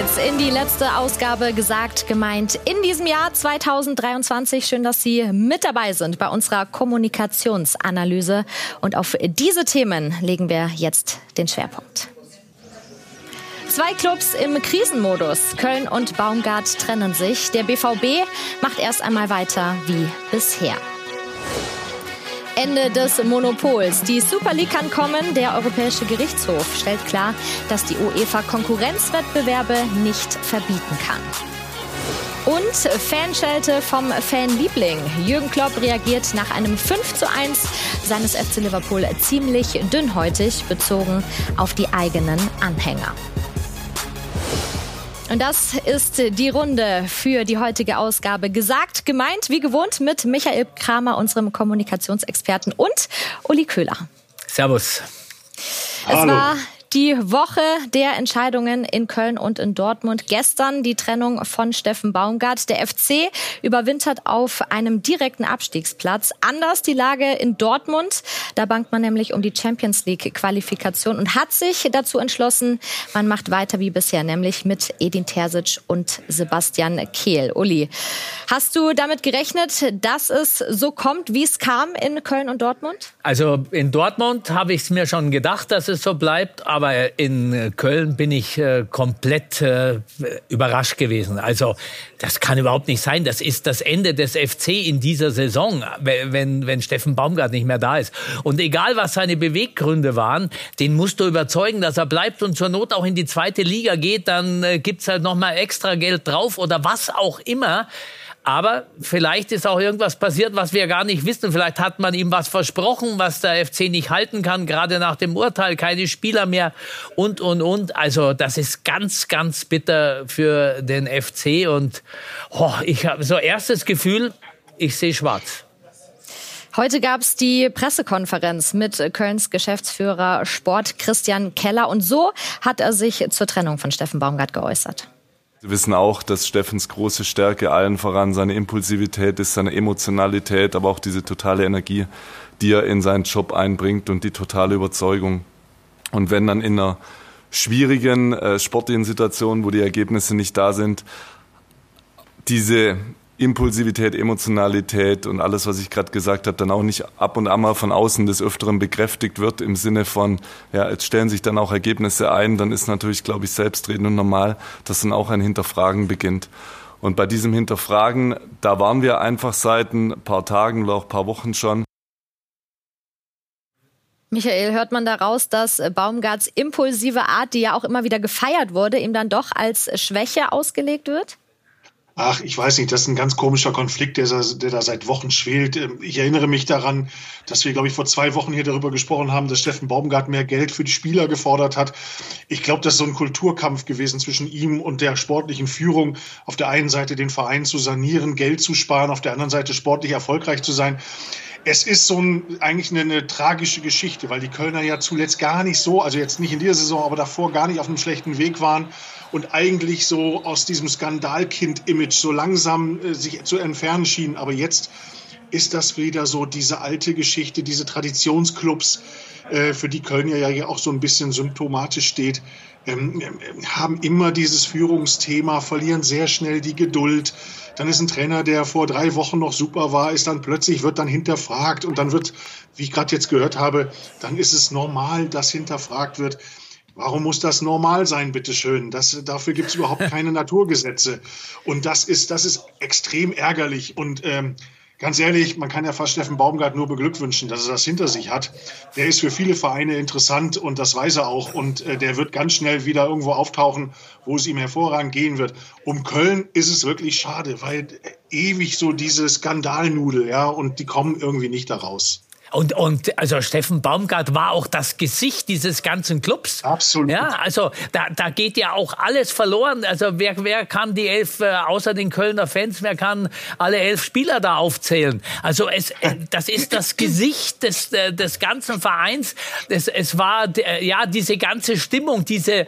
geht's in die letzte Ausgabe gesagt, gemeint in diesem Jahr 2023. Schön, dass Sie mit dabei sind bei unserer Kommunikationsanalyse. Und auf diese Themen legen wir jetzt den Schwerpunkt. Zwei Clubs im Krisenmodus. Köln und Baumgart trennen sich. Der BVB macht erst einmal weiter wie bisher. Ende des Monopols. Die Super League kann kommen. Der Europäische Gerichtshof stellt klar, dass die UEFA Konkurrenzwettbewerbe nicht verbieten kann. Und Fanschelte vom Fanliebling. Jürgen Klopp reagiert nach einem 5 zu 1 seines FC Liverpool ziemlich dünnhäutig bezogen auf die eigenen Anhänger. Und das ist die Runde für die heutige Ausgabe. Gesagt, gemeint, wie gewohnt mit Michael Kramer, unserem Kommunikationsexperten und Uli Köhler. Servus. Es Hallo. war die Woche der Entscheidungen in Köln und in Dortmund. Gestern die Trennung von Steffen Baumgart. Der FC überwintert auf einem direkten Abstiegsplatz. Anders die Lage in Dortmund. Da bangt man nämlich um die Champions League Qualifikation und hat sich dazu entschlossen, man macht weiter wie bisher, nämlich mit Edin Terzic und Sebastian Kehl. Uli, hast du damit gerechnet, dass es so kommt, wie es kam in Köln und Dortmund? Also in Dortmund habe ich es mir schon gedacht, dass es so bleibt aber in Köln bin ich äh, komplett äh, überrascht gewesen. Also das kann überhaupt nicht sein. Das ist das Ende des FC in dieser Saison, wenn, wenn Steffen Baumgart nicht mehr da ist. Und egal, was seine Beweggründe waren, den musst du überzeugen, dass er bleibt und zur Not auch in die zweite Liga geht. Dann äh, gibt's halt noch mal extra Geld drauf oder was auch immer. Aber vielleicht ist auch irgendwas passiert, was wir gar nicht wissen. Vielleicht hat man ihm was versprochen, was der FC nicht halten kann, gerade nach dem Urteil, keine Spieler mehr und, und, und. Also das ist ganz, ganz bitter für den FC. Und oh, ich habe so erstes Gefühl, ich sehe schwarz. Heute gab es die Pressekonferenz mit Kölns Geschäftsführer Sport Christian Keller und so hat er sich zur Trennung von Steffen Baumgart geäußert. Sie wissen auch, dass Steffens große Stärke allen voran seine Impulsivität ist, seine Emotionalität, aber auch diese totale Energie, die er in seinen Job einbringt und die totale Überzeugung. Und wenn dann in einer schwierigen äh, sportlichen Situation, wo die Ergebnisse nicht da sind, diese Impulsivität, Emotionalität und alles, was ich gerade gesagt habe, dann auch nicht ab und an mal von außen des Öfteren bekräftigt wird im Sinne von, ja, jetzt stellen sich dann auch Ergebnisse ein, dann ist natürlich, glaube ich, selbstredend und normal, dass dann auch ein Hinterfragen beginnt. Und bei diesem Hinterfragen, da waren wir einfach seit ein paar Tagen oder auch ein paar Wochen schon. Michael, hört man daraus, dass Baumgarts impulsive Art, die ja auch immer wieder gefeiert wurde, ihm dann doch als Schwäche ausgelegt wird? Ach, ich weiß nicht, das ist ein ganz komischer Konflikt, der, der da seit Wochen schwelt. Ähm, ich erinnere mich daran, dass wir, glaube ich, vor zwei Wochen hier darüber gesprochen haben, dass Steffen Baumgart mehr Geld für die Spieler gefordert hat. Ich glaube, das ist so ein Kulturkampf gewesen zwischen ihm und der sportlichen Führung. Auf der einen Seite den Verein zu sanieren, Geld zu sparen, auf der anderen Seite sportlich erfolgreich zu sein es ist so ein, eigentlich eine, eine, tragische Geschichte, weil die Kölner ja zuletzt gar nicht so, also jetzt nicht in dieser Saison, aber davor gar nicht auf einem schlechten Weg waren und eigentlich so aus diesem Skandalkind-Image so langsam äh, sich zu entfernen schienen. Aber jetzt ist das wieder so diese alte Geschichte, diese Traditionsclubs, äh, für die Köln ja auch so ein bisschen symptomatisch steht, ähm, haben immer dieses Führungsthema, verlieren sehr schnell die Geduld. Dann ist ein Trainer, der vor drei Wochen noch super war, ist dann plötzlich, wird dann hinterfragt und dann wird, wie ich gerade jetzt gehört habe, dann ist es normal, dass hinterfragt wird. Warum muss das normal sein, bitteschön? Das, dafür gibt es überhaupt keine Naturgesetze. Und das ist, das ist extrem ärgerlich. Und ähm, ganz ehrlich, man kann ja fast Steffen Baumgart nur beglückwünschen, dass er das hinter sich hat. Der ist für viele Vereine interessant und das weiß er auch. Und äh, der wird ganz schnell wieder irgendwo auftauchen, wo es ihm hervorragend gehen wird. Um Köln ist es wirklich schade, weil ewig so diese Skandalnudel, ja, und die kommen irgendwie nicht da raus. Und, und also Steffen Baumgart war auch das Gesicht dieses ganzen Clubs. Absolut. Ja, also da, da geht ja auch alles verloren. Also wer, wer kann die elf, äh, außer den Kölner Fans, wer kann alle elf Spieler da aufzählen? Also es, äh, das ist das Gesicht des, äh, des ganzen Vereins. Es, es war ja diese ganze Stimmung, diese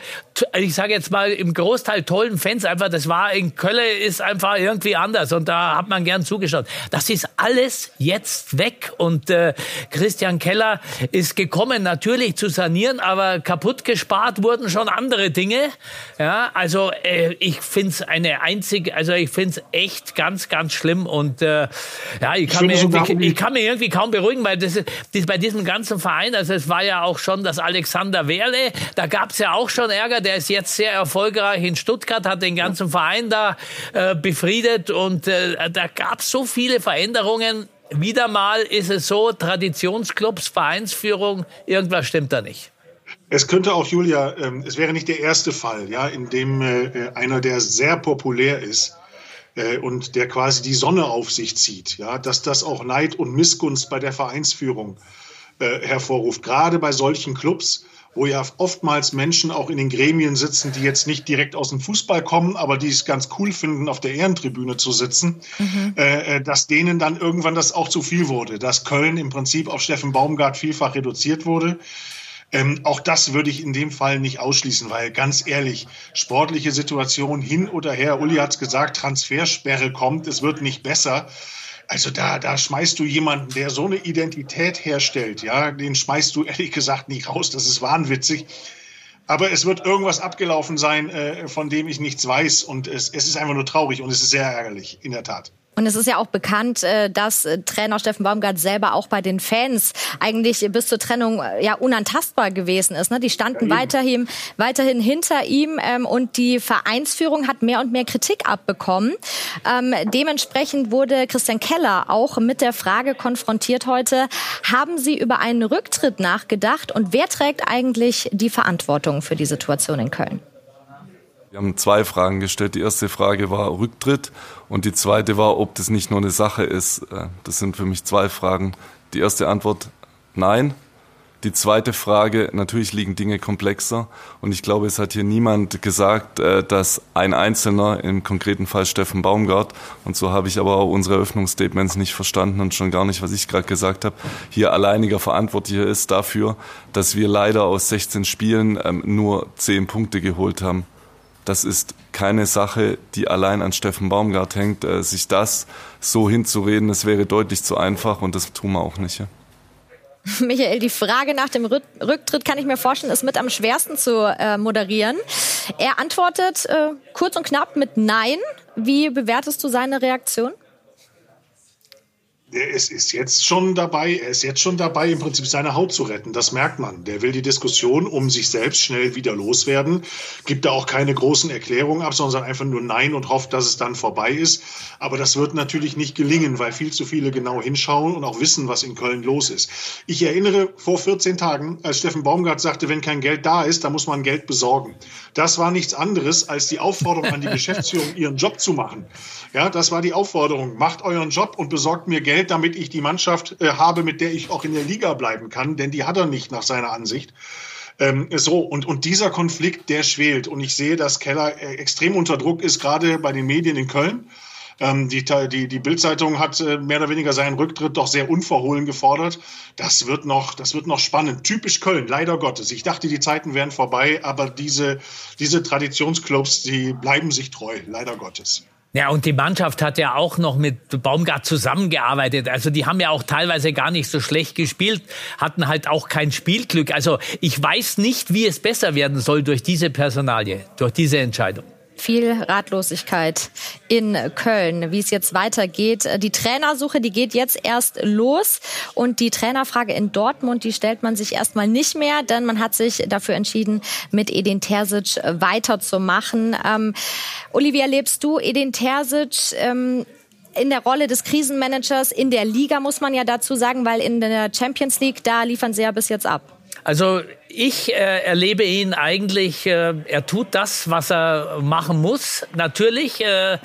ich sage jetzt mal, im Großteil tollen Fans einfach, das war in Köln ist einfach irgendwie anders und da hat man gern zugeschaut. Das ist alles jetzt weg und äh, Christian Keller ist gekommen, natürlich zu sanieren, aber kaputt gespart wurden schon andere Dinge. Ja, also äh, ich finde es eine einzige, also ich finde es echt ganz, ganz schlimm und äh, ja, ich kann, ich, mir ich kann mir irgendwie kaum beruhigen, weil das, das bei diesem ganzen Verein, also es war ja auch schon das Alexander Werle, da gab es ja auch schon Ärger, der ist jetzt sehr erfolgreich in Stuttgart, hat den ganzen Verein da äh, befriedet und äh, da gab es so viele Veränderungen. Wieder mal ist es so, Traditionsclubs, Vereinsführung, irgendwas stimmt da nicht. Es könnte auch, Julia, ähm, es wäre nicht der erste Fall, ja, in dem äh, einer, der sehr populär ist, äh, und der quasi die Sonne auf sich zieht, ja, dass das auch Neid und Missgunst bei der Vereinsführung äh, hervorruft. Gerade bei solchen Clubs, wo ja oftmals Menschen auch in den Gremien sitzen, die jetzt nicht direkt aus dem Fußball kommen, aber die es ganz cool finden, auf der Ehrentribüne zu sitzen, mhm. äh, äh dass denen dann irgendwann das auch zu viel wurde, dass Köln im Prinzip auf Steffen Baumgart vielfach reduziert wurde. Ähm, auch das würde ich in dem Fall nicht ausschließen, weil ganz ehrlich, sportliche Situation hin oder her, Uli hat es gesagt, Transfersperre kommt, es wird nicht besser. Also da, da schmeißt du jemanden, der so eine Identität herstellt, ja, den schmeißt du ehrlich gesagt nicht raus. Das ist wahnwitzig. Aber es wird irgendwas abgelaufen sein, äh, von dem ich nichts weiß. Und es, es ist einfach nur traurig und es ist sehr ärgerlich, in der Tat. Und es ist ja auch bekannt, äh, dass äh, Trainer Steffen Baumgart selber auch bei den Fans eigentlich bis zur Trennung äh, ja unantastbar gewesen ist. Ne? Die standen ja, weiterhin, weiterhin hinter ihm ähm, und die Vereinsführung hat mehr und mehr Kritik abbekommen. Ähm, dementsprechend wurde Christian Keller auch mit der Frage konfrontiert heute, haben Sie über einen Rücktritt nachgedacht und wer trägt eigentlich die Verantwortung für die Situation in Köln? Wir haben zwei Fragen gestellt. Die erste Frage war Rücktritt und die zweite war, ob das nicht nur eine Sache ist. Äh, das sind für mich zwei Fragen. Die erste Antwort, nein. Die zweite Frage, natürlich liegen Dinge komplexer und ich glaube, es hat hier niemand gesagt, äh, dass ein Einzelner, im konkreten Fall Steffen Baumgart, und so habe ich aber auch unsere Eröffnungsstatements nicht verstanden und schon gar nicht, was ich gerade gesagt habe, hier alleiniger Verantwortlicher ist dafür, dass wir leider aus 16 Spielen ähm, nur 10 Punkte geholt haben das ist keine Sache, die allein an Steffen Baumgart hängt. Äh, sich das so hinzureden, das wäre deutlich zu einfach und das tun wir auch nicht. Ja. Michael, die Frage nach dem Rücktritt kann ich mir vorstellen, ist mit am schwersten zu äh, moderieren. Er antwortet äh, kurz und knapp mit Nein. Wie bewertest du seine Reaktion? Er ist, ist jetzt schon dabei, er ist jetzt schon dabei, im Prinzip seine Haut zu retten. Das merkt man. Der will die Diskussion um sich selbst schnell wieder loswerden, gibt da auch keine großen Erklärungen ab, sondern einfach nur Nein und hofft, dass es dann vorbei ist. Aber das wird natürlich nicht gelingen, weil viel zu viele genau hinschauen und auch wissen, was in Köln los ist. Ich erinnere vor 14 Tagen, als Steffen Baumgart sagte, wenn kein Geld da ist, dann muss man Geld besorgen. Das war nichts anderes als die Aufforderung an die Geschäftsführung, ihren Job zu machen. Ja, das war die Aufforderung. Macht euren Job und besorgt mir Geld, damit ich die Mannschaft äh, habe, mit der ich auch in der Liga bleiben kann, denn die hat er nicht nach seiner Ansicht. Ähm, so, und, und dieser Konflikt, der schwelt. Und ich sehe, dass Keller äh, extrem unter Druck ist, gerade bei den Medien in Köln. Ähm, die die, die Bildzeitung hat äh, mehr oder weniger seinen Rücktritt doch sehr unverhohlen gefordert. Das wird noch, das wird noch spannend. Typisch Köln, leider Gottes. Ich dachte, die Zeiten wären vorbei, aber diese, diese Traditionsclubs, die bleiben sich treu, leider Gottes. Ja, und die Mannschaft hat ja auch noch mit Baumgart zusammengearbeitet. Also die haben ja auch teilweise gar nicht so schlecht gespielt, hatten halt auch kein Spielglück. Also ich weiß nicht, wie es besser werden soll durch diese Personalie, durch diese Entscheidung viel Ratlosigkeit in Köln. Wie es jetzt weitergeht. Die Trainersuche, die geht jetzt erst los. Und die Trainerfrage in Dortmund, die stellt man sich erstmal nicht mehr, denn man hat sich dafür entschieden, mit Edin Terzic weiterzumachen. Ähm, Olivia, lebst du Edin Terzic? Ähm, in der Rolle des Krisenmanagers in der Liga, muss man ja dazu sagen, weil in der Champions League, da liefern sie ja bis jetzt ab. Also ich äh, erlebe ihn eigentlich, äh, er tut das, was er machen muss. Natürlich äh,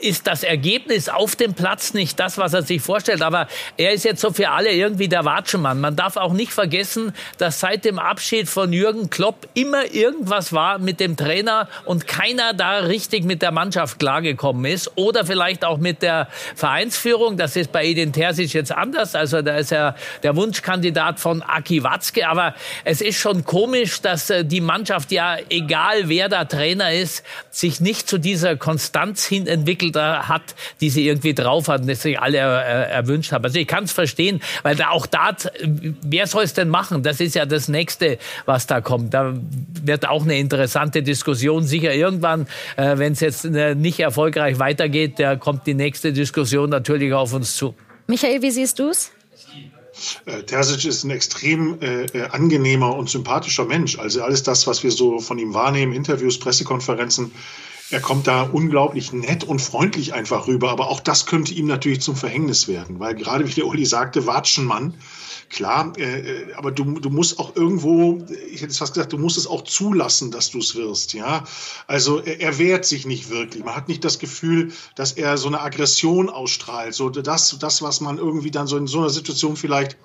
ist das Ergebnis auf dem Platz nicht das, was er sich vorstellt. Aber er ist jetzt so für alle irgendwie der Watschemann. Man darf auch nicht vergessen, dass seit dem Abschied von Jürgen Klopp immer irgendwas war mit dem Trainer und keiner da richtig mit der Mannschaft klargekommen ist. Oder vielleicht auch mit der Vereinsführung. Das ist bei Edin Terzic jetzt anders. Also da ist er der Wunschkandidat von Aki Watzke. Aber es ist schon schon komisch, dass äh, die Mannschaft ja, egal wer da Trainer ist, sich nicht zu dieser Konstanz hin entwickelt hat, die sie irgendwie drauf hatten, dass sich alle äh, erwünscht haben. Also ich kann es verstehen, weil da auch da, wer soll es denn machen? Das ist ja das Nächste, was da kommt. Da wird auch eine interessante Diskussion sicher irgendwann, äh, wenn es jetzt äh, nicht erfolgreich weitergeht, da kommt die nächste Diskussion natürlich auf uns zu. Michael, wie siehst du es? Äh, Terzic ist ein extrem äh, äh, angenehmer und sympathischer Mensch. Also alles das, was wir so von ihm wahrnehmen, Interviews, Pressekonferenzen, er kommt da unglaublich nett und freundlich einfach rüber. Aber auch das könnte ihm natürlich zum Verhängnis werden, weil gerade wie der Uli sagte, Watschenmann, klar, äh, aber du, du musst auch irgendwo, ich hätte fast gesagt, du musst es auch zulassen, dass du es wirst, ja. Also er, er, wehrt sich nicht wirklich. Man hat nicht das Gefühl, dass er so eine Aggression ausstrahlt, so das, das, was man irgendwie dann so in so einer Situation vielleicht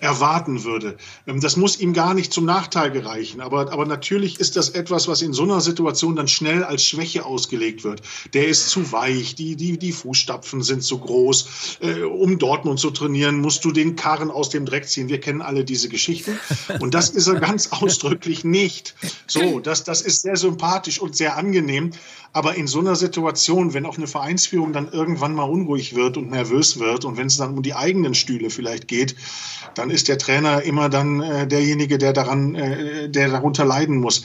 erwarten würde. Ähm, das muss ihm gar nicht zum Nachteil gereichen. Aber, aber natürlich ist das etwas, was in so einer Situation dann schnell als Schwäche ausgelegt wird. Der ist zu weich, die, die, die Fußstapfen sind zu groß. Äh, um Dortmund zu trainieren, musst du den Karren aus dem Dreck ziehen. Wir kennen alle diese Geschichten. Und das ist er ganz ausdrücklich nicht. So, das, das ist sehr sympathisch und sehr angenehm. Aber in so einer Situation, wenn auch eine Vereinsführung dann irgendwann mal unruhig wird und nervös wird und wenn es dann um die eigenen Stühle vielleicht geht, dann ist der Trainer immer dann äh, derjenige, der daran, äh, der darunter leiden muss.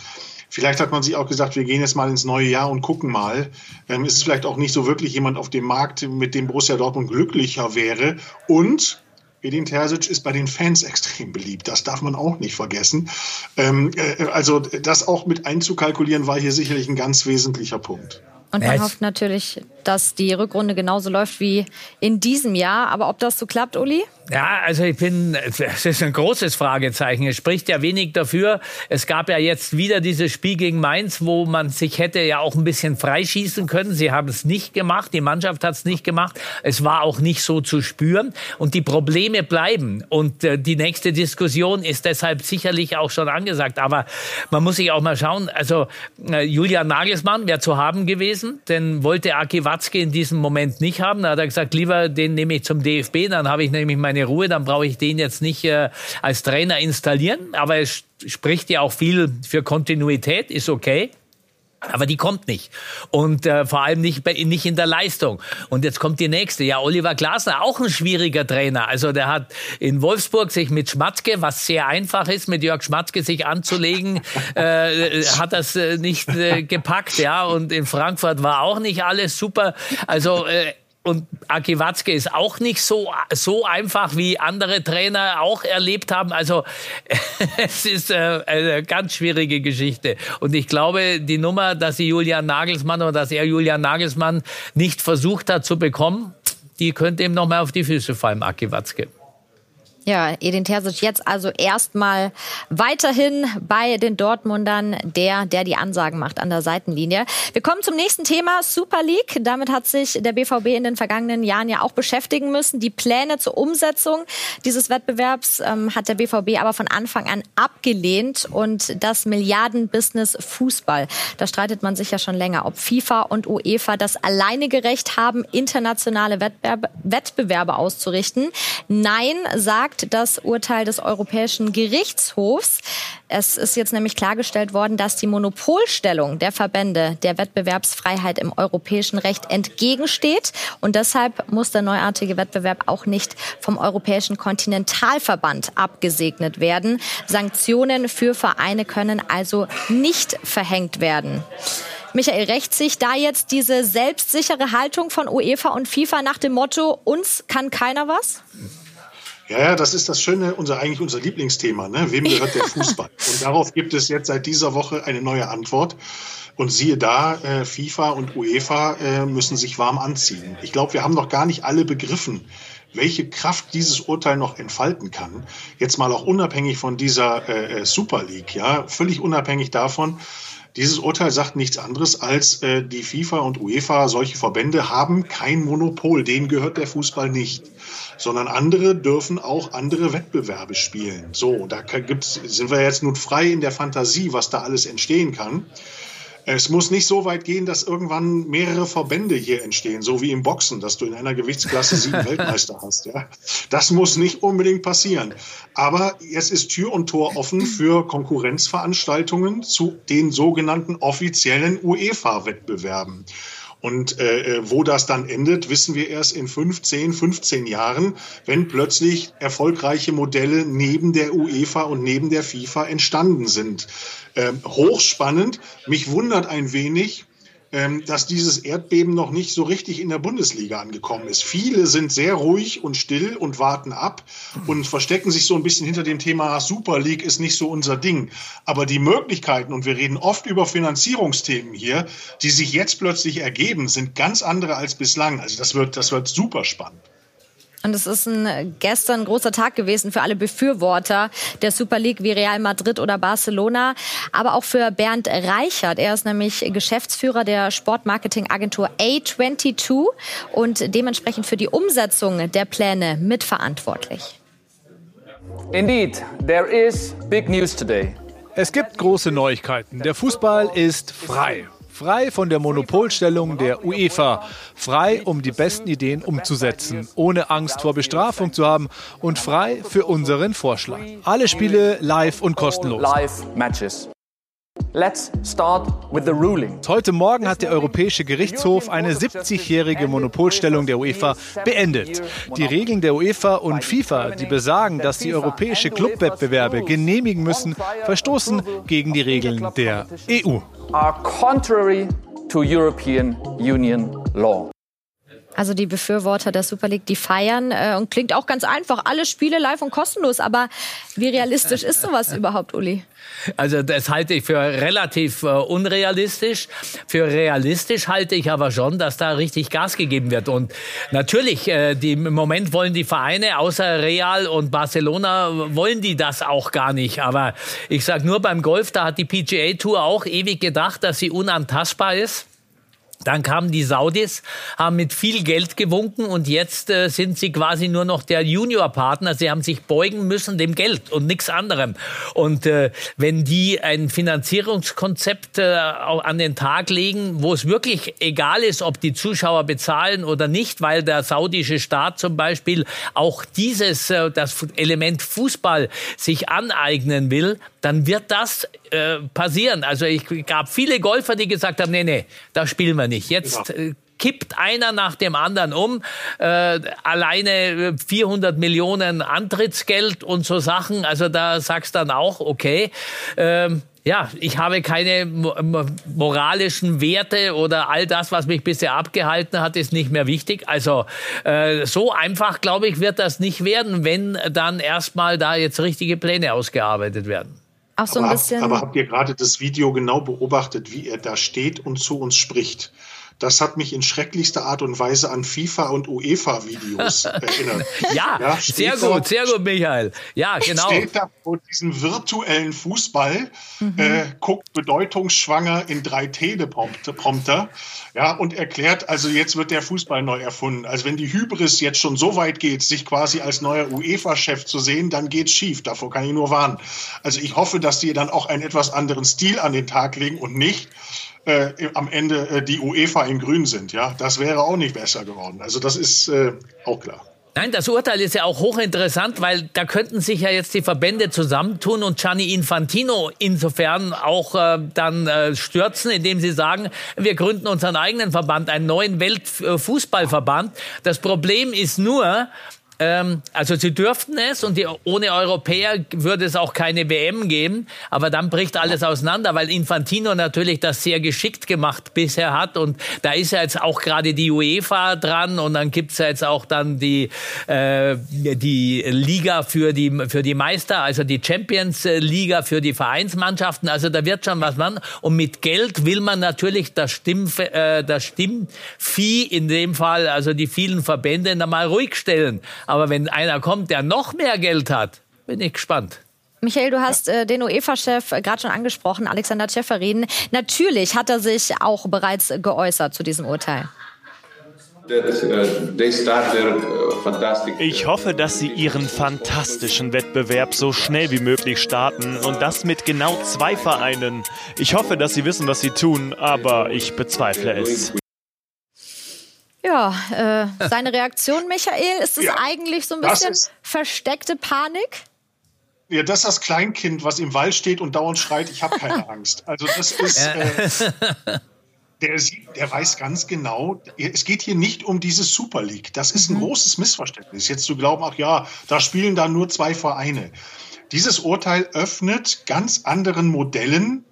Vielleicht hat man sich auch gesagt, wir gehen jetzt mal ins neue Jahr und gucken mal. Ähm, ist es vielleicht auch nicht so wirklich jemand auf dem Markt, mit dem Borussia Dortmund glücklicher wäre. Und Edin Terzic ist bei den Fans extrem beliebt. Das darf man auch nicht vergessen. Ähm, äh, also das auch mit einzukalkulieren war hier sicherlich ein ganz wesentlicher Punkt. Und man hofft natürlich, dass die Rückrunde genauso läuft wie in diesem Jahr. Aber ob das so klappt, Uli? Ja, also ich bin, es ist ein großes Fragezeichen. Es spricht ja wenig dafür. Es gab ja jetzt wieder dieses Spiel gegen Mainz, wo man sich hätte ja auch ein bisschen freischießen können. Sie haben es nicht gemacht. Die Mannschaft hat es nicht gemacht. Es war auch nicht so zu spüren. Und die Probleme bleiben. Und äh, die nächste Diskussion ist deshalb sicherlich auch schon angesagt. Aber man muss sich auch mal schauen. Also äh, Julian Nagelsmann wäre zu haben gewesen. Den wollte Aki Watzke in diesem Moment nicht haben. Da hat er gesagt, lieber den nehme ich zum DFB. Dann habe ich nämlich mein meine Ruhe, dann brauche ich den jetzt nicht äh, als Trainer installieren. Aber es spricht ja auch viel für Kontinuität, ist okay. Aber die kommt nicht. Und äh, vor allem nicht, bei, nicht in der Leistung. Und jetzt kommt die nächste. Ja, Oliver Glasner, auch ein schwieriger Trainer. Also der hat in Wolfsburg sich mit Schmatzke, was sehr einfach ist, mit Jörg Schmatzke sich anzulegen, äh, hat das äh, nicht äh, gepackt. Ja, und in Frankfurt war auch nicht alles super. Also äh, und Aki Watzke ist auch nicht so, so einfach, wie andere Trainer auch erlebt haben. Also es ist äh, eine ganz schwierige Geschichte. Und ich glaube, die Nummer, dass sie Julian Nagelsmann oder dass er Julian Nagelsmann nicht versucht hat zu bekommen, die könnte ihm noch mal auf die Füße fallen, Aki Watzke. Ja, Edin Terzic jetzt also erstmal weiterhin bei den Dortmundern, der, der die Ansagen macht an der Seitenlinie. Wir kommen zum nächsten Thema, Super League. Damit hat sich der BVB in den vergangenen Jahren ja auch beschäftigen müssen. Die Pläne zur Umsetzung dieses Wettbewerbs ähm, hat der BVB aber von Anfang an abgelehnt und das Milliardenbusiness Fußball. Da streitet man sich ja schon länger, ob FIFA und UEFA das alleinige Recht haben, internationale Wettbewerbe, Wettbewerbe auszurichten. Nein, sagt sagt das Urteil des Europäischen Gerichtshofs. Es ist jetzt nämlich klargestellt worden, dass die Monopolstellung der Verbände der Wettbewerbsfreiheit im europäischen Recht entgegensteht. Und deshalb muss der neuartige Wettbewerb auch nicht vom Europäischen Kontinentalverband abgesegnet werden. Sanktionen für Vereine können also nicht verhängt werden. Michael, rächt sich da jetzt diese selbstsichere Haltung von UEFA und FIFA nach dem Motto, uns kann keiner was? Ja, ja, das ist das Schöne, unser, eigentlich unser Lieblingsthema. Ne? Wem gehört der Fußball? Und darauf gibt es jetzt seit dieser Woche eine neue Antwort. Und siehe da, äh, FIFA und UEFA äh, müssen sich warm anziehen. Ich glaube, wir haben noch gar nicht alle begriffen, welche Kraft dieses Urteil noch entfalten kann. Jetzt mal auch unabhängig von dieser äh, äh Super League, ja, völlig unabhängig davon, dieses Urteil sagt nichts anderes als, äh, die FIFA und UEFA, solche Verbände haben kein Monopol, denen gehört der Fußball nicht, sondern andere dürfen auch andere Wettbewerbe spielen. So, da gibt's, sind wir jetzt nun frei in der Fantasie, was da alles entstehen kann. Es muss nicht so weit gehen, dass irgendwann mehrere Verbände hier entstehen, so wie im Boxen, dass du in einer Gewichtsklasse sieben Weltmeister hast. Ja? Das muss nicht unbedingt passieren. Aber jetzt ist Tür und Tor offen für Konkurrenzveranstaltungen zu den sogenannten offiziellen UEFA-Wettbewerben. Und äh, äh, wo das dann endet, wissen wir erst in 15, 15 Jahren, wenn plötzlich erfolgreiche Modelle neben der UEFA und neben der FIFA entstanden sind. Ähm, hochspannend. Mich wundert ein wenig, dass dieses Erdbeben noch nicht so richtig in der Bundesliga angekommen ist. Viele sind sehr ruhig und still und warten ab und verstecken sich so ein bisschen hinter dem Thema Super League ist nicht so unser Ding. Aber die Möglichkeiten, und wir reden oft über Finanzierungsthemen hier, die sich jetzt plötzlich ergeben, sind ganz andere als bislang. Also das wird, das wird super spannend. Und es ist ein, gestern ein großer Tag gewesen für alle Befürworter der Super League wie Real Madrid oder Barcelona, aber auch für Bernd Reichert. Er ist nämlich Geschäftsführer der Sportmarketingagentur A22 und dementsprechend für die Umsetzung der Pläne mitverantwortlich. Indeed, there is big news today. Es gibt große Neuigkeiten. Der Fußball ist frei. Frei von der Monopolstellung der UEFA. Frei, um die besten Ideen umzusetzen, ohne Angst vor Bestrafung zu haben und frei für unseren Vorschlag. Alle Spiele live und kostenlos. Live matches. Let's start with the ruling. Heute Morgen hat der Europäische Gerichtshof eine 70-jährige Monopolstellung der UEFA beendet. Die Regeln der UEFA und FIFA, die besagen, dass die europäische Clubwettbewerbe genehmigen müssen, verstoßen gegen die Regeln der EU. Are contrary to European Union law. Also die Befürworter der Super League, die feiern äh, und klingt auch ganz einfach. Alle Spiele live und kostenlos. Aber wie realistisch ist sowas überhaupt, Uli? Also das halte ich für relativ äh, unrealistisch. Für realistisch halte ich aber schon, dass da richtig Gas gegeben wird. Und natürlich, äh, die, im Moment wollen die Vereine außer Real und Barcelona, wollen die das auch gar nicht. Aber ich sage nur beim Golf, da hat die PGA Tour auch ewig gedacht, dass sie unantastbar ist. Dann kamen die Saudis, haben mit viel Geld gewunken und jetzt äh, sind sie quasi nur noch der Juniorpartner. Sie haben sich beugen müssen dem Geld und nichts anderem. Und äh, wenn die ein Finanzierungskonzept äh, an den Tag legen, wo es wirklich egal ist, ob die Zuschauer bezahlen oder nicht, weil der saudische Staat zum Beispiel auch dieses, äh, das Element Fußball sich aneignen will, dann wird das äh, passieren. Also ich gab viele Golfer, die gesagt haben, nee, nee, da spielen wir nicht. Jetzt genau. äh, kippt einer nach dem anderen um. Äh, alleine 400 Millionen Antrittsgeld und so Sachen. Also da sagst dann auch, okay. Ähm, ja, ich habe keine moralischen Werte oder all das, was mich bisher abgehalten hat, ist nicht mehr wichtig. Also äh, so einfach, glaube ich, wird das nicht werden, wenn dann erstmal da jetzt richtige Pläne ausgearbeitet werden. Auch so aber, ein bisschen. aber habt ihr gerade das Video genau beobachtet, wie er da steht und zu uns spricht? Das hat mich in schrecklichster Art und Weise an FIFA und UEFA-Videos erinnert. ja, ja sehr gut, da, sehr gut, Michael. Ja, genau. Steht da vor diesem virtuellen Fußball, mhm. äh, guckt bedeutungsschwanger in drei Teleprompter, ja, und erklärt, also jetzt wird der Fußball neu erfunden. Also wenn die Hybris jetzt schon so weit geht, sich quasi als neuer UEFA-Chef zu sehen, dann geht's schief. Davor kann ich nur warnen. Also ich hoffe, dass die dann auch einen etwas anderen Stil an den Tag legen und nicht äh, am Ende äh, die UEFA in Grün sind. Ja, das wäre auch nicht besser geworden. Also das ist äh, auch klar. Nein, das Urteil ist ja auch hochinteressant, weil da könnten sich ja jetzt die Verbände zusammentun und Gianni Infantino insofern auch äh, dann äh, stürzen, indem sie sagen, wir gründen unseren eigenen Verband, einen neuen Weltfußballverband. Das Problem ist nur, ähm, also sie dürften es und die, ohne Europäer würde es auch keine WM geben. Aber dann bricht alles auseinander, weil Infantino natürlich das sehr geschickt gemacht bisher hat. Und da ist ja jetzt auch gerade die UEFA dran und dann gibt's ja jetzt auch dann die, äh, die Liga für die, für die Meister, also die Champions Liga für die Vereinsmannschaften. Also da wird schon was man. Und mit Geld will man natürlich das, Stimm, äh, das Stimmvieh in dem Fall, also die vielen Verbände, mal ruhig stellen. Aber wenn einer kommt, der noch mehr Geld hat, bin ich gespannt. Michael, du hast äh, den UEFA-Chef äh, gerade schon angesprochen, Alexander Ceferin. Natürlich hat er sich auch bereits geäußert zu diesem Urteil. Ich hoffe, dass sie ihren fantastischen Wettbewerb so schnell wie möglich starten und das mit genau zwei Vereinen. Ich hoffe, dass sie wissen, was sie tun, aber ich bezweifle es. Ja, äh, seine Reaktion, Michael, ist es ja, eigentlich so ein bisschen versteckte Panik? Ja, das ist das Kleinkind, was im Wald steht und dauernd schreit, ich habe keine Angst. Also das ist, äh, der, der weiß ganz genau, es geht hier nicht um diese Super League. Das ist ein mhm. großes Missverständnis. Jetzt zu glauben, ach ja, da spielen da nur zwei Vereine. Dieses Urteil öffnet ganz anderen Modellen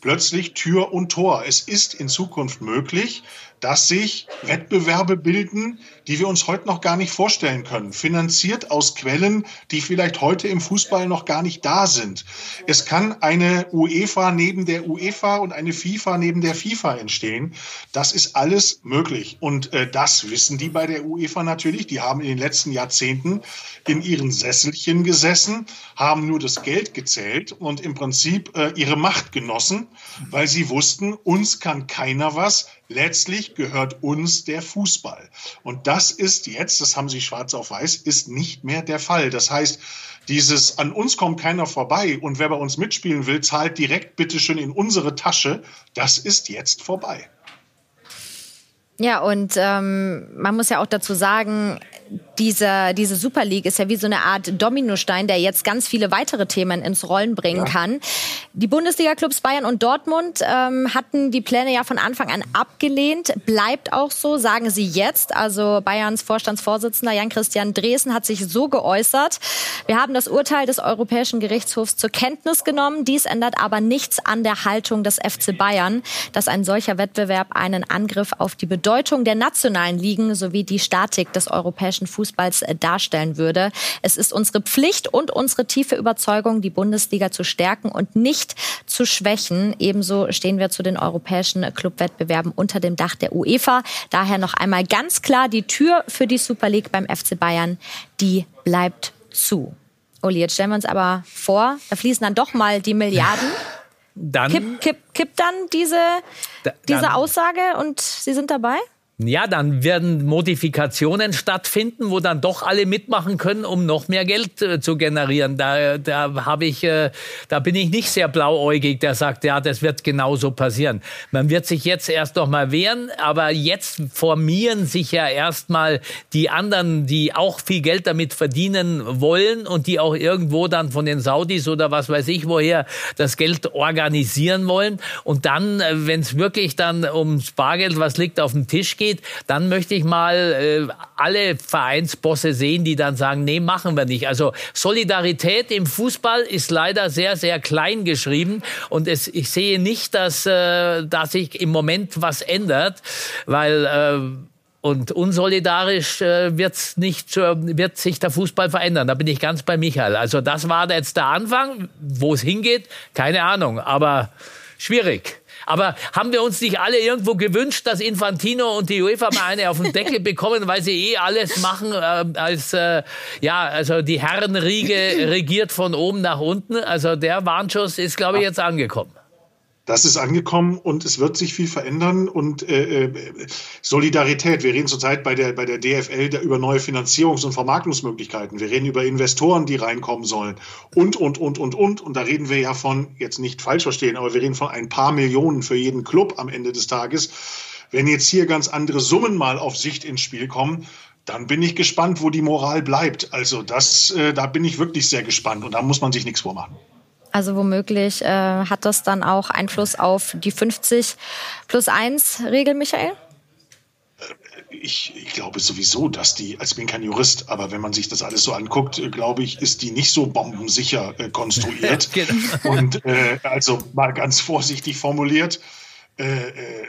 plötzlich Tür und Tor. Es ist in Zukunft möglich, dass sich Wettbewerbe bilden, die wir uns heute noch gar nicht vorstellen können, finanziert aus Quellen, die vielleicht heute im Fußball noch gar nicht da sind. Es kann eine UEFA neben der UEFA und eine FIFA neben der FIFA entstehen. Das ist alles möglich. Und äh, das wissen die bei der UEFA natürlich. Die haben in den letzten Jahrzehnten in ihren Sesselchen gesessen, haben nur das Geld gezählt und im Prinzip äh, ihre Macht genossen, weil sie wussten, uns kann keiner was, letztlich gehört uns der Fußball. Und das ist jetzt, das haben Sie schwarz auf weiß, ist nicht mehr der Fall. Das heißt, dieses an uns kommt keiner vorbei und wer bei uns mitspielen will, zahlt direkt bitteschön in unsere Tasche, das ist jetzt vorbei. Ja, und ähm, man muss ja auch dazu sagen, diese, diese Super League ist ja wie so eine Art Dominostein, der jetzt ganz viele weitere Themen ins Rollen bringen ja. kann. Die Bundesliga-Clubs Bayern und Dortmund ähm, hatten die Pläne ja von Anfang an abgelehnt. Bleibt auch so, sagen sie jetzt. Also Bayerns Vorstandsvorsitzender Jan-Christian Dresen hat sich so geäußert. Wir haben das Urteil des Europäischen Gerichtshofs zur Kenntnis genommen. Dies ändert aber nichts an der Haltung des FC Bayern, dass ein solcher Wettbewerb einen Angriff auf die Bedeutung der nationalen Ligen sowie die Statik des europäischen Fußballs Fußballs äh, darstellen würde. Es ist unsere Pflicht und unsere tiefe Überzeugung, die Bundesliga zu stärken und nicht zu schwächen. Ebenso stehen wir zu den europäischen Clubwettbewerben unter dem Dach der UEFA. Daher noch einmal ganz klar die Tür für die Super League beim FC Bayern, die bleibt zu. Uli, jetzt stellen wir uns aber vor, da fließen dann doch mal die Milliarden. Dann kippt kipp, kipp dann diese, diese Aussage und Sie sind dabei? Ja, dann werden Modifikationen stattfinden, wo dann doch alle mitmachen können, um noch mehr Geld äh, zu generieren. Da, da habe ich, äh, da bin ich nicht sehr blauäugig, der sagt, ja, das wird genauso passieren. Man wird sich jetzt erst noch mal wehren, aber jetzt formieren sich ja erstmal die anderen, die auch viel Geld damit verdienen wollen und die auch irgendwo dann von den Saudis oder was weiß ich woher das Geld organisieren wollen. Und dann, äh, wenn es wirklich dann ums Bargeld, was liegt auf dem Tisch geht, geht, dann möchte ich mal äh, alle Vereinsbosse sehen, die dann sagen, nee, machen wir nicht. Also Solidarität im Fußball ist leider sehr, sehr klein geschrieben und es, ich sehe nicht, dass, äh, dass sich im Moment was ändert, weil äh, und unsolidarisch äh, wird's nicht, äh, wird sich der Fußball verändern. Da bin ich ganz bei Michael. Also das war jetzt der Anfang. Wo es hingeht, keine Ahnung. Aber schwierig. Aber haben wir uns nicht alle irgendwo gewünscht, dass Infantino und die UEFA mal eine auf den Deckel bekommen, weil sie eh alles machen äh, als äh, ja, also die Herrenriege regiert von oben nach unten. Also der Warnschuss ist, glaube ich, jetzt angekommen. Das ist angekommen und es wird sich viel verändern. Und äh, äh Solidarität, wir reden zurzeit bei der, bei der DFL über neue Finanzierungs- und Vermarktungsmöglichkeiten. Wir reden über Investoren, die reinkommen sollen. Und, und, und, und, und. Und da reden wir ja von, jetzt nicht falsch verstehen, aber wir reden von ein paar Millionen für jeden Club am Ende des Tages. Wenn jetzt hier ganz andere Summen mal auf Sicht ins Spiel kommen, dann bin ich gespannt, wo die Moral bleibt. Also das, äh, da bin ich wirklich sehr gespannt und da muss man sich nichts vormachen. Also womöglich äh, hat das dann auch Einfluss auf die 50 plus 1 Regel, Michael? Ich, ich, glaube sowieso, dass die, also ich bin kein Jurist, aber wenn man sich das alles so anguckt, äh, glaube ich, ist die nicht so bombensicher äh, konstruiert. Ja, genau. Und äh, also mal ganz vorsichtig formuliert, äh, äh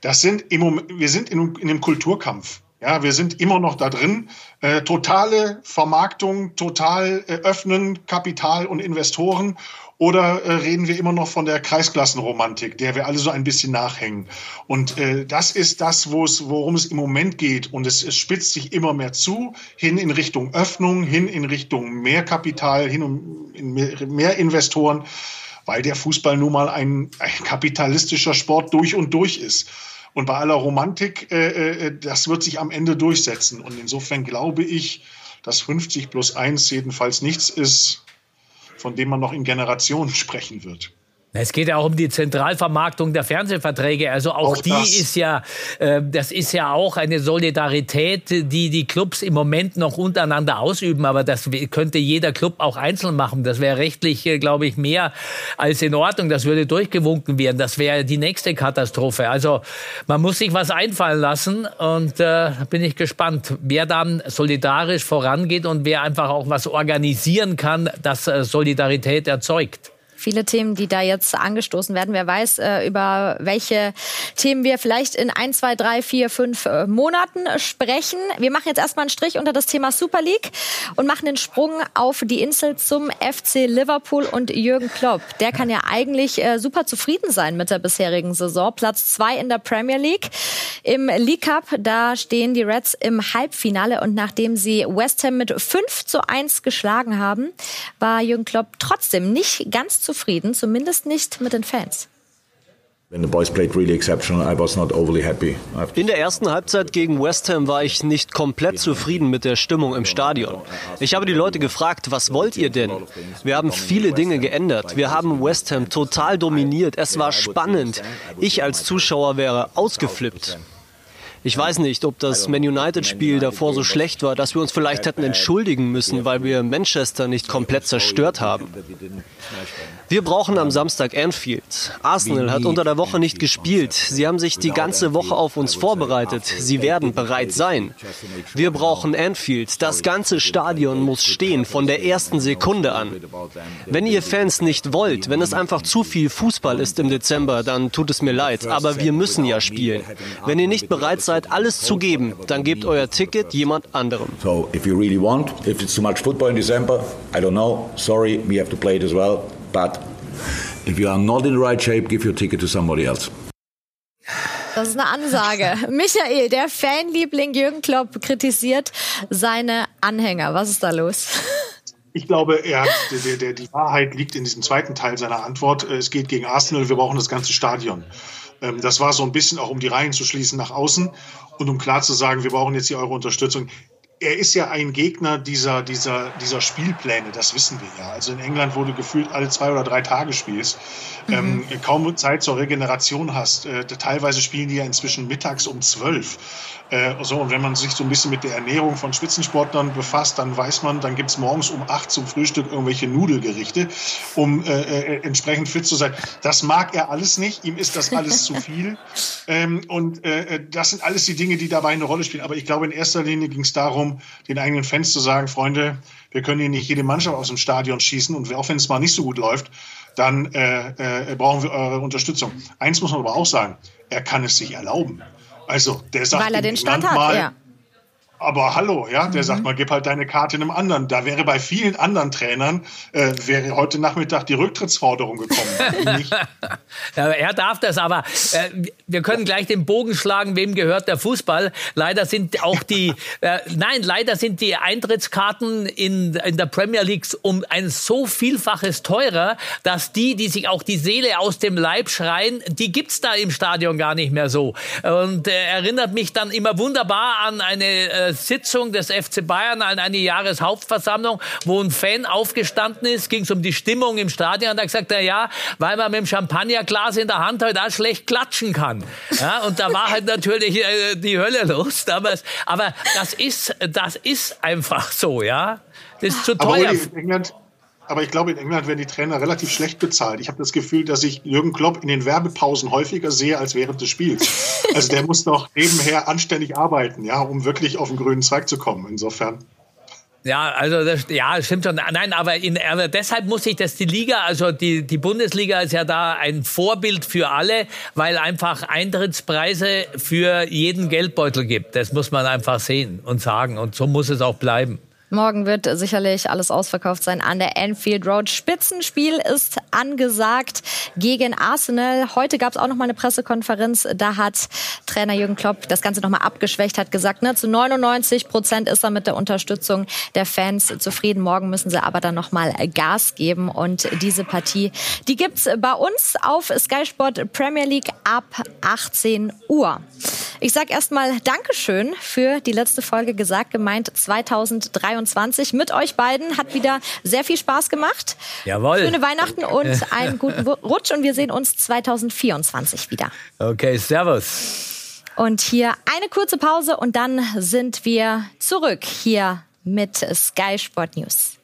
das sind im Moment, wir sind in, in einem Kulturkampf. Ja, wir sind immer noch da drin. Äh, totale Vermarktung, total äh, öffnen, Kapital und Investoren. Oder äh, reden wir immer noch von der Kreisklassenromantik, der wir alle so ein bisschen nachhängen? Und äh, das ist das, worum es im Moment geht. Und es, es spitzt sich immer mehr zu, hin in Richtung Öffnung, hin in Richtung mehr Kapital, hin um in mehr, mehr Investoren, weil der Fußball nun mal ein, ein kapitalistischer Sport durch und durch ist. Und bei aller Romantik, äh, äh, das wird sich am Ende durchsetzen. Und insofern glaube ich, dass 50 plus 1 jedenfalls nichts ist, von dem man noch in Generationen sprechen wird. Es geht ja auch um die Zentralvermarktung der Fernsehverträge. Also auch, auch die das. ist ja, äh, das ist ja auch eine Solidarität, die die Clubs im Moment noch untereinander ausüben. Aber das könnte jeder Club auch einzeln machen. Das wäre rechtlich, äh, glaube ich, mehr als in Ordnung. Das würde durchgewunken werden. Das wäre die nächste Katastrophe. Also man muss sich was einfallen lassen. Und äh, bin ich gespannt, wer dann solidarisch vorangeht und wer einfach auch was organisieren kann, das äh, Solidarität erzeugt viele Themen, die da jetzt angestoßen werden. Wer weiß, äh, über welche Themen wir vielleicht in ein, zwei, drei, vier, fünf äh, Monaten sprechen. Wir machen jetzt erstmal einen Strich unter das Thema Super League und machen den Sprung auf die Insel zum FC Liverpool und Jürgen Klopp. Der kann ja eigentlich äh, super zufrieden sein mit der bisherigen Saison. Platz zwei in der Premier League. Im League Cup, da stehen die Reds im Halbfinale und nachdem sie West Ham mit 5 zu 1 geschlagen haben, war Jürgen Klopp trotzdem nicht ganz zufrieden, zumindest nicht mit den Fans. In der ersten Halbzeit gegen West Ham war ich nicht komplett zufrieden mit der Stimmung im Stadion. Ich habe die Leute gefragt, was wollt ihr denn? Wir haben viele Dinge geändert. Wir haben West Ham total dominiert. Es war spannend. Ich als Zuschauer wäre ausgeflippt. Ich weiß nicht, ob das Man United-Spiel davor so schlecht war, dass wir uns vielleicht hätten entschuldigen müssen, weil wir Manchester nicht komplett zerstört haben. Wir brauchen am Samstag Anfield. Arsenal hat unter der Woche nicht gespielt. Sie haben sich die ganze Woche auf uns vorbereitet. Sie werden bereit sein. Wir brauchen Anfield. Das ganze Stadion muss stehen, von der ersten Sekunde an. Wenn ihr Fans nicht wollt, wenn es einfach zu viel Fußball ist im Dezember, dann tut es mir leid. Aber wir müssen ja spielen. Wenn ihr nicht bereit seid, alles zu geben, dann gebt euer Ticket jemand anderem. So, if you really want, if it's too much football in December, I don't know. Sorry, we have to play it as well. But if you are not in the right shape, give your ticket to somebody else. Das ist eine Ansage. Michael, der Fanliebling Jürgen Klopp, kritisiert seine Anhänger. Was ist da los? Ich glaube, er hat, der, der, die Wahrheit liegt in diesem zweiten Teil seiner Antwort. Es geht gegen Arsenal, wir brauchen das ganze Stadion. Ähm, das war so ein bisschen auch, um die Reihen zu schließen nach außen und um klar zu sagen, wir brauchen jetzt hier eure Unterstützung er ist ja ein Gegner dieser, dieser, dieser Spielpläne, das wissen wir ja. Also in England, wo du gefühlt alle zwei oder drei Tage spielst, mhm. ähm, kaum Zeit zur Regeneration hast. Äh, teilweise spielen die ja inzwischen mittags um zwölf. Äh, so, und wenn man sich so ein bisschen mit der Ernährung von Spitzensportlern befasst, dann weiß man, dann gibt's morgens um acht zum Frühstück irgendwelche Nudelgerichte, um äh, äh, entsprechend fit zu sein. Das mag er alles nicht, ihm ist das alles zu viel. Ähm, und äh, äh, das sind alles die Dinge, die dabei eine Rolle spielen. Aber ich glaube, in erster Linie ging es darum, den eigenen Fans zu sagen, Freunde, wir können hier nicht jede Mannschaft aus dem Stadion schießen und auch wenn es mal nicht so gut läuft, dann äh, äh, brauchen wir eure Unterstützung. Eins muss man aber auch sagen, er kann es sich erlauben. Also, der sagt Weil er den Stand hat, mal, ja. Aber hallo, ja, der mhm. sagt mal, gib halt deine Karte einem anderen. Da wäre bei vielen anderen Trainern, äh, wäre heute Nachmittag die Rücktrittsforderung gekommen. ja, er darf das, aber äh, wir können gleich den Bogen schlagen, wem gehört der Fußball. Leider sind auch die, äh, nein, leider sind die Eintrittskarten in, in der Premier League um ein so Vielfaches teurer, dass die, die sich auch die Seele aus dem Leib schreien, die gibt's da im Stadion gar nicht mehr so. Und äh, erinnert mich dann immer wunderbar an eine äh, Sitzung des FC Bayern an eine Jahreshauptversammlung, wo ein Fan aufgestanden ist, ging es um die Stimmung im Stadion und hat gesagt, na ja, weil man mit dem Champagnerglas in der Hand halt auch schlecht klatschen kann. Ja, und da war halt natürlich äh, die Hölle los damals. Aber das ist, das ist einfach so, ja. Das ist zu teuer. Aber ich glaube, in England werden die Trainer relativ schlecht bezahlt. Ich habe das Gefühl, dass ich Jürgen Klopp in den Werbepausen häufiger sehe als während des Spiels. Also der muss doch nebenher anständig arbeiten, ja, um wirklich auf den grünen Zweig zu kommen. Insofern. Ja, also das, ja, stimmt schon. Nein, aber, in, aber deshalb muss ich das die Liga, also die, die Bundesliga ist ja da ein Vorbild für alle, weil einfach Eintrittspreise für jeden Geldbeutel gibt. Das muss man einfach sehen und sagen. Und so muss es auch bleiben. Morgen wird sicherlich alles ausverkauft sein an der Anfield Road. Spitzenspiel ist angesagt gegen Arsenal. Heute gab es auch noch mal eine Pressekonferenz. Da hat Trainer Jürgen Klopp das Ganze noch mal abgeschwächt, hat gesagt, ne, zu 99 Prozent ist er mit der Unterstützung der Fans zufrieden. Morgen müssen sie aber dann noch mal Gas geben. Und diese Partie, die gibt's bei uns auf Sky Sport Premier League ab 18 Uhr. Ich sage erstmal Dankeschön für die letzte Folge gesagt, gemeint 2023 mit euch beiden. Hat wieder sehr viel Spaß gemacht. Jawohl. Schöne Weihnachten und einen guten Rutsch und wir sehen uns 2024 wieder. Okay, servus. Und hier eine kurze Pause und dann sind wir zurück hier mit Sky Sport News.